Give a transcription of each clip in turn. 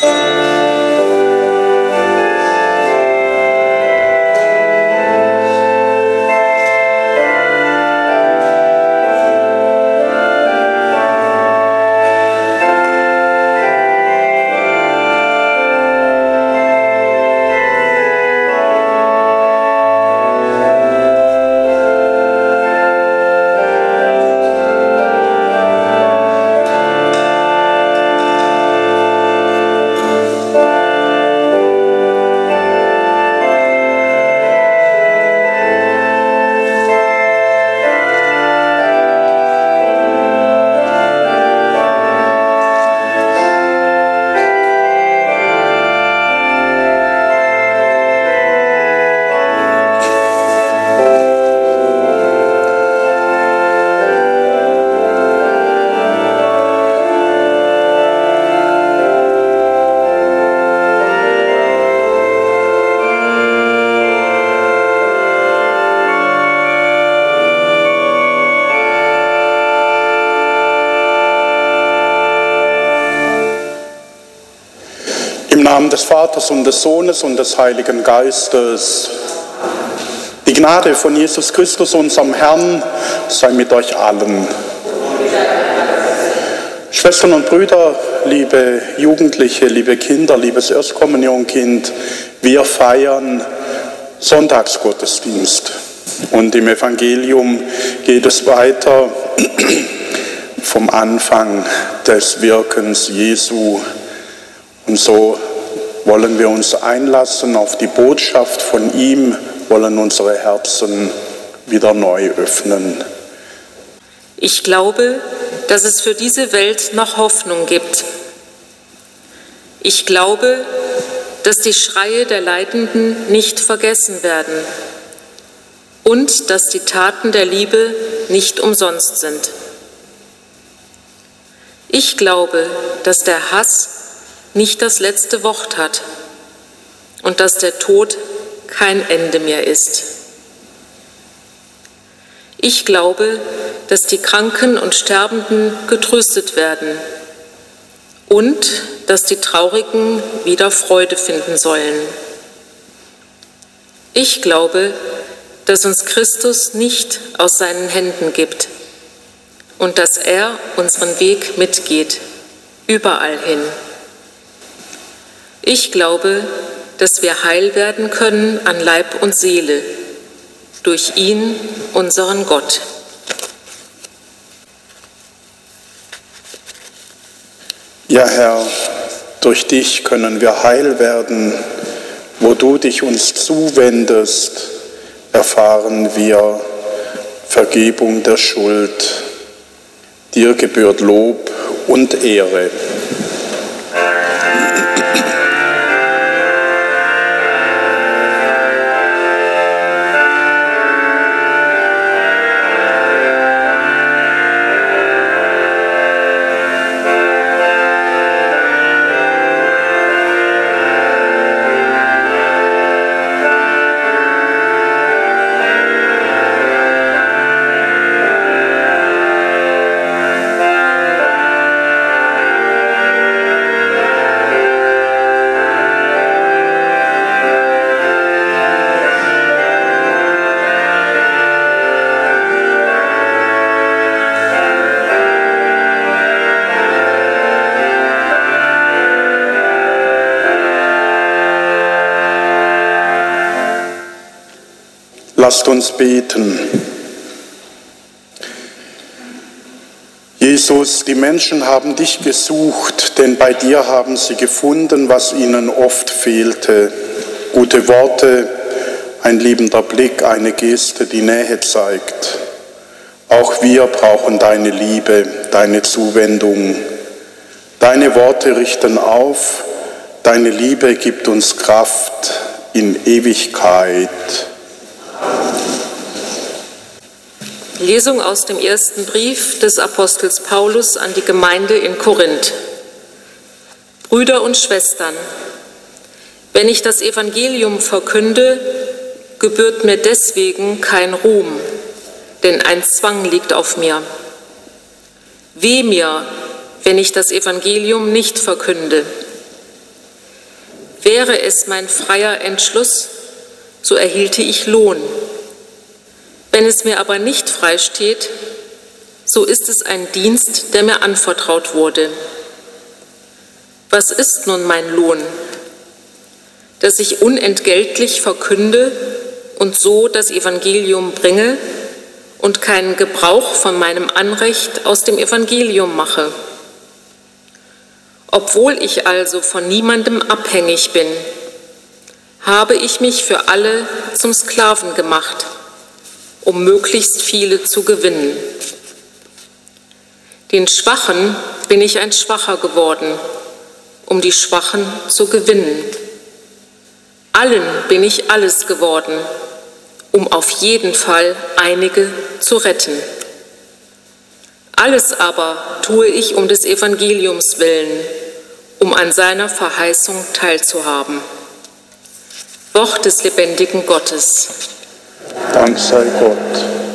Namen des Vaters und des Sohnes und des Heiligen Geistes. Die Gnade von Jesus Christus, unserem Herrn, sei mit euch allen. Schwestern und Brüder, liebe Jugendliche, liebe Kinder, liebes Erstkommunionkind, wir feiern Sonntagsgottesdienst. Und im Evangelium geht es weiter vom Anfang des Wirkens Jesu. Und so wollen wir uns einlassen auf die Botschaft von ihm, wollen unsere Herzen wieder neu öffnen. Ich glaube, dass es für diese Welt noch Hoffnung gibt. Ich glaube, dass die Schreie der Leidenden nicht vergessen werden und dass die Taten der Liebe nicht umsonst sind. Ich glaube, dass der Hass nicht das letzte Wort hat und dass der Tod kein Ende mehr ist. Ich glaube, dass die Kranken und Sterbenden getröstet werden und dass die Traurigen wieder Freude finden sollen. Ich glaube, dass uns Christus nicht aus seinen Händen gibt und dass er unseren Weg mitgeht, überall hin. Ich glaube, dass wir heil werden können an Leib und Seele durch ihn, unseren Gott. Ja, Herr, durch dich können wir heil werden. Wo du dich uns zuwendest, erfahren wir Vergebung der Schuld. Dir gebührt Lob und Ehre. Lasst uns beten. Jesus, die Menschen haben dich gesucht, denn bei dir haben sie gefunden, was ihnen oft fehlte. Gute Worte, ein liebender Blick, eine Geste, die Nähe zeigt. Auch wir brauchen deine Liebe, deine Zuwendung. Deine Worte richten auf, deine Liebe gibt uns Kraft in Ewigkeit. Lesung aus dem ersten Brief des Apostels Paulus an die Gemeinde in Korinth. Brüder und Schwestern, wenn ich das Evangelium verkünde, gebührt mir deswegen kein Ruhm, denn ein Zwang liegt auf mir. Weh mir, wenn ich das Evangelium nicht verkünde. Wäre es mein freier Entschluss, so erhielte ich Lohn. Wenn es mir aber nicht frei steht, so ist es ein Dienst, der mir anvertraut wurde. Was ist nun mein Lohn? Dass ich unentgeltlich verkünde und so das Evangelium bringe und keinen Gebrauch von meinem Anrecht aus dem Evangelium mache. Obwohl ich also von niemandem abhängig bin, habe ich mich für alle zum Sklaven gemacht, um möglichst viele zu gewinnen. Den Schwachen bin ich ein Schwacher geworden, um die Schwachen zu gewinnen. Allen bin ich alles geworden, um auf jeden Fall einige zu retten. Alles aber tue ich um des Evangeliums willen, um an seiner Verheißung teilzuhaben. Wort des lebendigen Gottes. Dank sei Gott.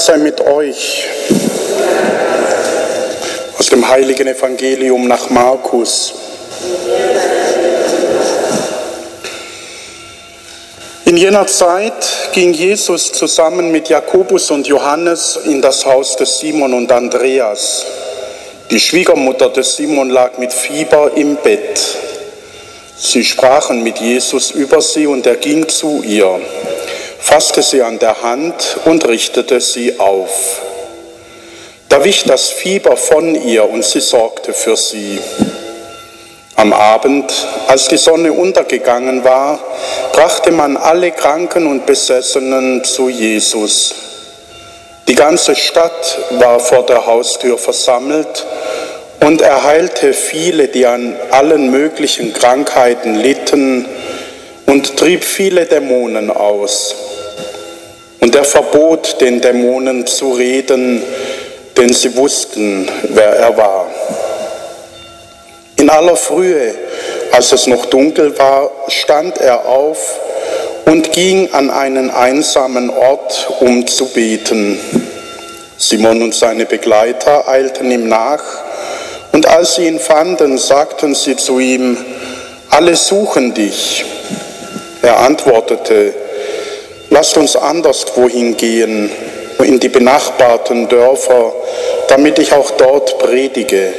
Sei mit euch. Aus dem heiligen Evangelium nach Markus. In jener Zeit ging Jesus zusammen mit Jakobus und Johannes in das Haus des Simon und Andreas. Die Schwiegermutter des Simon lag mit Fieber im Bett. Sie sprachen mit Jesus über sie und er ging zu ihr fasste sie an der Hand und richtete sie auf. Da wich das Fieber von ihr und sie sorgte für sie. Am Abend, als die Sonne untergegangen war, brachte man alle Kranken und Besessenen zu Jesus. Die ganze Stadt war vor der Haustür versammelt und er heilte viele, die an allen möglichen Krankheiten litten und trieb viele Dämonen aus. Und er verbot den Dämonen zu reden, denn sie wussten, wer er war. In aller Frühe, als es noch dunkel war, stand er auf und ging an einen einsamen Ort, um zu beten. Simon und seine Begleiter eilten ihm nach, und als sie ihn fanden, sagten sie zu ihm, alle suchen dich. Er antwortete, Lasst uns anderswohin gehen, in die benachbarten Dörfer, damit ich auch dort predige,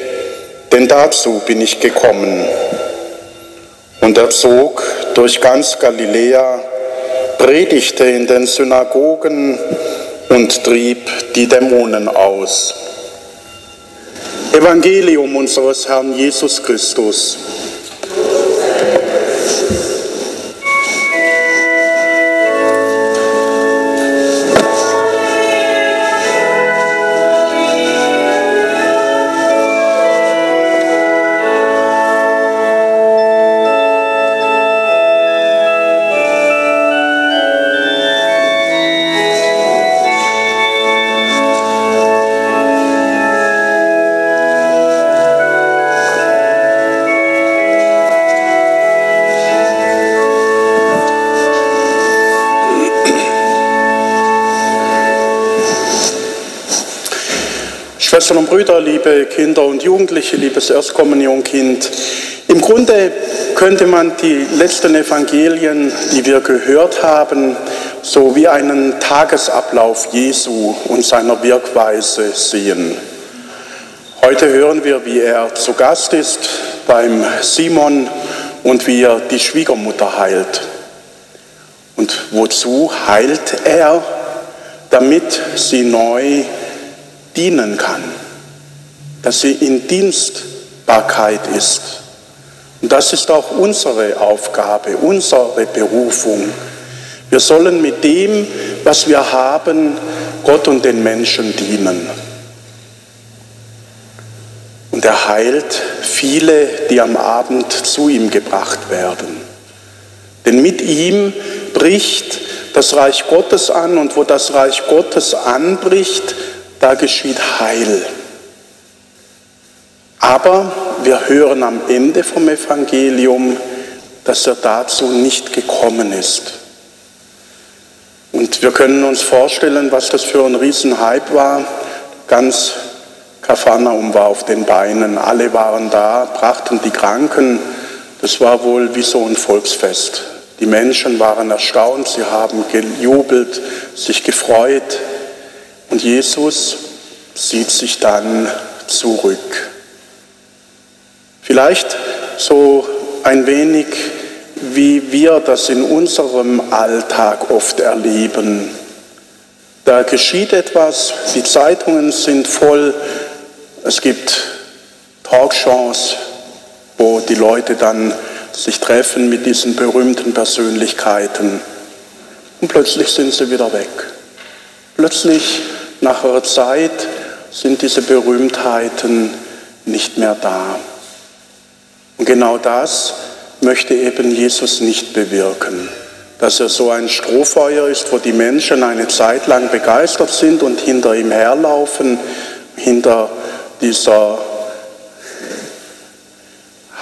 denn dazu bin ich gekommen. Und er zog durch ganz Galiläa, predigte in den Synagogen und trieb die Dämonen aus. Evangelium unseres Herrn Jesus Christus. Schwestern und Brüder, liebe Kinder und Jugendliche, liebes Erstkommunionkind, im Grunde könnte man die letzten Evangelien, die wir gehört haben, so wie einen Tagesablauf Jesu und seiner Wirkweise sehen. Heute hören wir, wie er zu Gast ist beim Simon und wie er die Schwiegermutter heilt. Und wozu heilt er? Damit sie neu dienen kann, dass sie in Dienstbarkeit ist. Und das ist auch unsere Aufgabe, unsere Berufung. Wir sollen mit dem, was wir haben, Gott und den Menschen dienen. Und er heilt viele, die am Abend zu ihm gebracht werden. Denn mit ihm bricht das Reich Gottes an und wo das Reich Gottes anbricht, da geschieht Heil. Aber wir hören am Ende vom Evangelium, dass er dazu nicht gekommen ist. Und wir können uns vorstellen, was das für ein Riesenhype war. Ganz Kapharnaum war auf den Beinen, alle waren da, brachten die Kranken. Das war wohl wie so ein Volksfest. Die Menschen waren erstaunt, sie haben gejubelt, sich gefreut. Und Jesus zieht sich dann zurück. Vielleicht so ein wenig, wie wir das in unserem Alltag oft erleben. Da geschieht etwas, die Zeitungen sind voll, es gibt Talkshows, wo die Leute dann sich treffen mit diesen berühmten Persönlichkeiten und plötzlich sind sie wieder weg. Plötzlich nach einer Zeit sind diese Berühmtheiten nicht mehr da. Und genau das möchte eben Jesus nicht bewirken, dass er so ein Strohfeuer ist, wo die Menschen eine Zeit lang begeistert sind und hinter ihm herlaufen, hinter dieser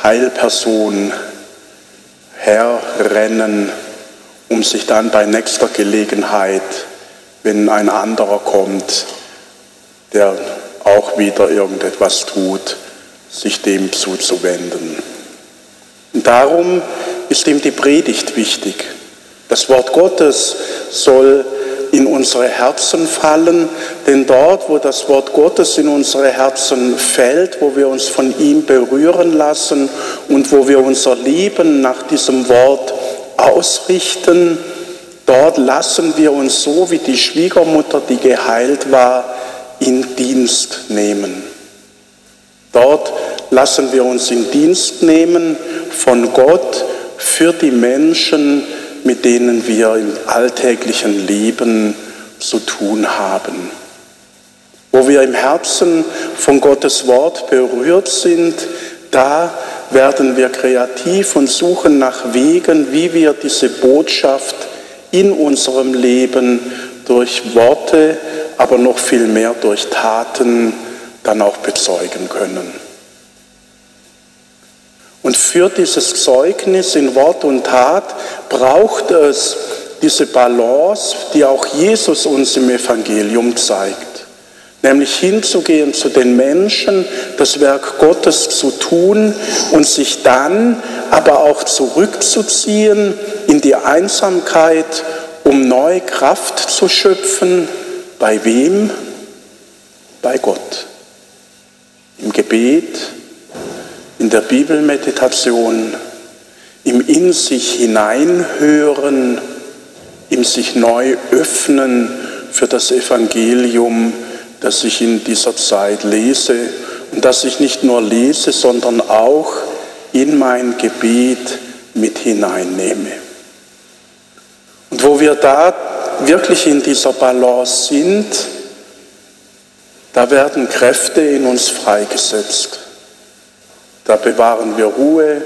Heilperson herrennen, um sich dann bei nächster Gelegenheit wenn ein anderer kommt, der auch wieder irgendetwas tut, sich dem zuzuwenden. Und darum ist ihm die Predigt wichtig. Das Wort Gottes soll in unsere Herzen fallen, denn dort, wo das Wort Gottes in unsere Herzen fällt, wo wir uns von ihm berühren lassen und wo wir unser Leben nach diesem Wort ausrichten, Dort lassen wir uns so wie die Schwiegermutter, die geheilt war, in Dienst nehmen. Dort lassen wir uns in Dienst nehmen von Gott für die Menschen, mit denen wir im alltäglichen Leben zu tun haben. Wo wir im Herzen von Gottes Wort berührt sind, da werden wir kreativ und suchen nach Wegen, wie wir diese Botschaft in unserem Leben durch Worte, aber noch viel mehr durch Taten dann auch bezeugen können. Und für dieses Zeugnis in Wort und Tat braucht es diese Balance, die auch Jesus uns im Evangelium zeigt. Nämlich hinzugehen zu den Menschen, das Werk Gottes zu tun und sich dann aber auch zurückzuziehen in die Einsamkeit, um neue Kraft zu schöpfen. Bei wem? Bei Gott. im Gebet, in der Bibelmeditation, im in sich hineinhören, im sich neu öffnen für das Evangelium, das ich in dieser Zeit lese und das ich nicht nur lese, sondern auch in mein Gebet mit hineinnehme. Und wo wir da wirklich in dieser Balance sind, da werden Kräfte in uns freigesetzt. Da bewahren wir Ruhe,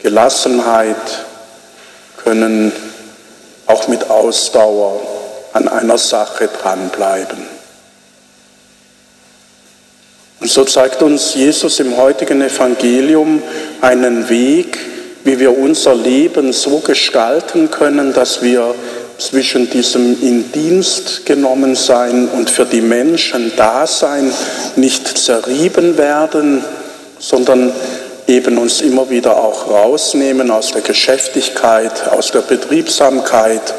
Gelassenheit, können auch mit Ausdauer an einer Sache dranbleiben. Und so zeigt uns Jesus im heutigen Evangelium einen Weg, wie wir unser Leben so gestalten können, dass wir zwischen diesem in Dienst genommen sein und für die Menschen da sein nicht zerrieben werden, sondern eben uns immer wieder auch rausnehmen aus der Geschäftigkeit, aus der Betriebsamkeit,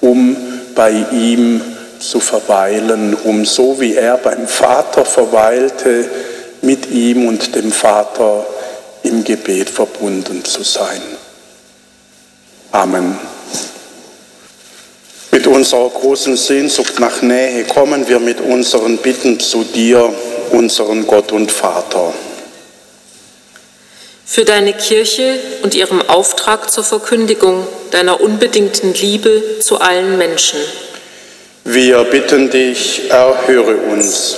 um bei ihm zu verweilen, um so wie er beim Vater verweilte, mit ihm und dem Vater im Gebet verbunden zu sein. Amen. Mit unserer großen Sehnsucht nach Nähe kommen wir mit unseren Bitten zu dir, unseren Gott und Vater. Für deine Kirche und ihrem Auftrag zur Verkündigung deiner unbedingten Liebe zu allen Menschen. Wir bitten dich, erhöre uns.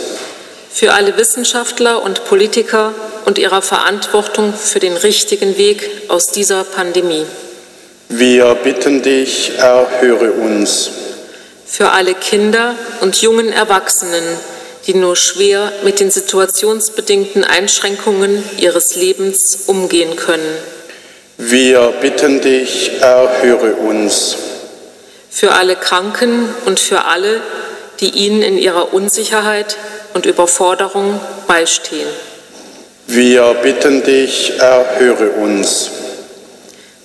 Für alle Wissenschaftler und Politiker und ihrer Verantwortung für den richtigen Weg aus dieser Pandemie. Wir bitten dich, erhöre uns. Für alle Kinder und jungen Erwachsenen, die nur schwer mit den situationsbedingten Einschränkungen ihres Lebens umgehen können. Wir bitten dich, erhöre uns. Für alle Kranken und für alle, die ihnen in ihrer Unsicherheit und Überforderung beistehen. Wir bitten dich, erhöre uns.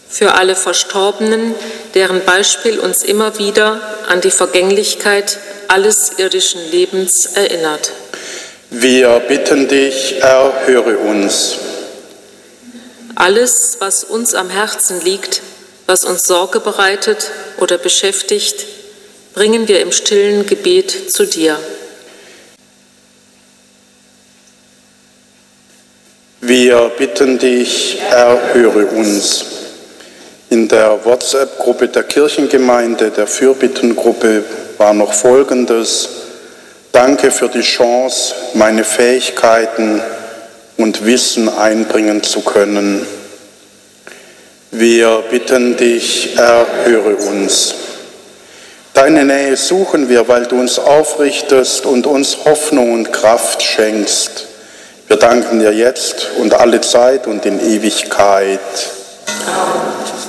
Für alle Verstorbenen, deren Beispiel uns immer wieder an die Vergänglichkeit alles irdischen Lebens erinnert. Wir bitten dich, erhöre uns. Alles, was uns am Herzen liegt, was uns Sorge bereitet oder beschäftigt, bringen wir im stillen Gebet zu dir. Wir bitten dich, erhöre uns. In der WhatsApp-Gruppe der Kirchengemeinde, der Fürbittengruppe, war noch Folgendes. Danke für die Chance, meine Fähigkeiten und Wissen einbringen zu können. Wir bitten dich, erhöre uns. Deine Nähe suchen wir, weil du uns aufrichtest und uns Hoffnung und Kraft schenkst. Wir danken dir jetzt und alle Zeit und in Ewigkeit. Lasst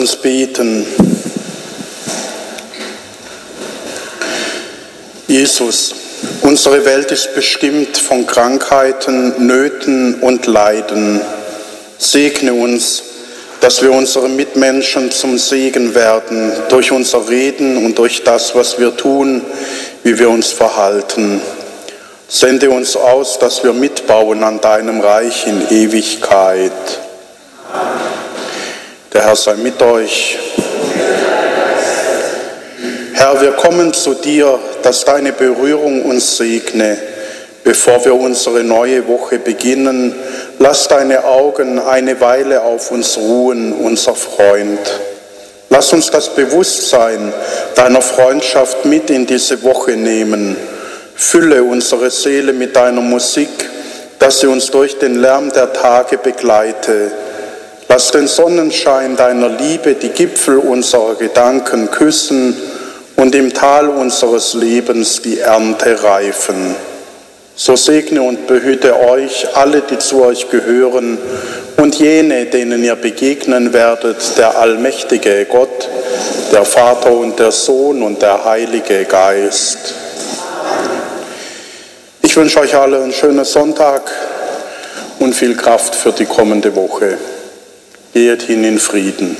uns beten. Jesus, unsere Welt ist bestimmt von Krankheiten, Nöten und Leiden. Segne uns, dass wir unseren Mitmenschen zum Segen werden durch unser Reden und durch das, was wir tun, wie wir uns verhalten. Sende uns aus, dass wir mitbauen an deinem Reich in Ewigkeit. Der Herr sei mit euch. Herr, wir kommen zu dir, dass deine Berührung uns segne. Bevor wir unsere neue Woche beginnen, lass deine Augen eine Weile auf uns ruhen, unser Freund. Lass uns das Bewusstsein deiner Freundschaft mit in diese Woche nehmen. Fülle unsere Seele mit deiner Musik, dass sie uns durch den Lärm der Tage begleite. Lass den Sonnenschein deiner Liebe die Gipfel unserer Gedanken küssen und im Tal unseres Lebens die Ernte reifen. So segne und behüte euch alle, die zu euch gehören, und jene, denen ihr begegnen werdet, der allmächtige Gott, der Vater und der Sohn und der Heilige Geist. Ich wünsche euch alle einen schönen Sonntag und viel Kraft für die kommende Woche. Geht hin in Frieden.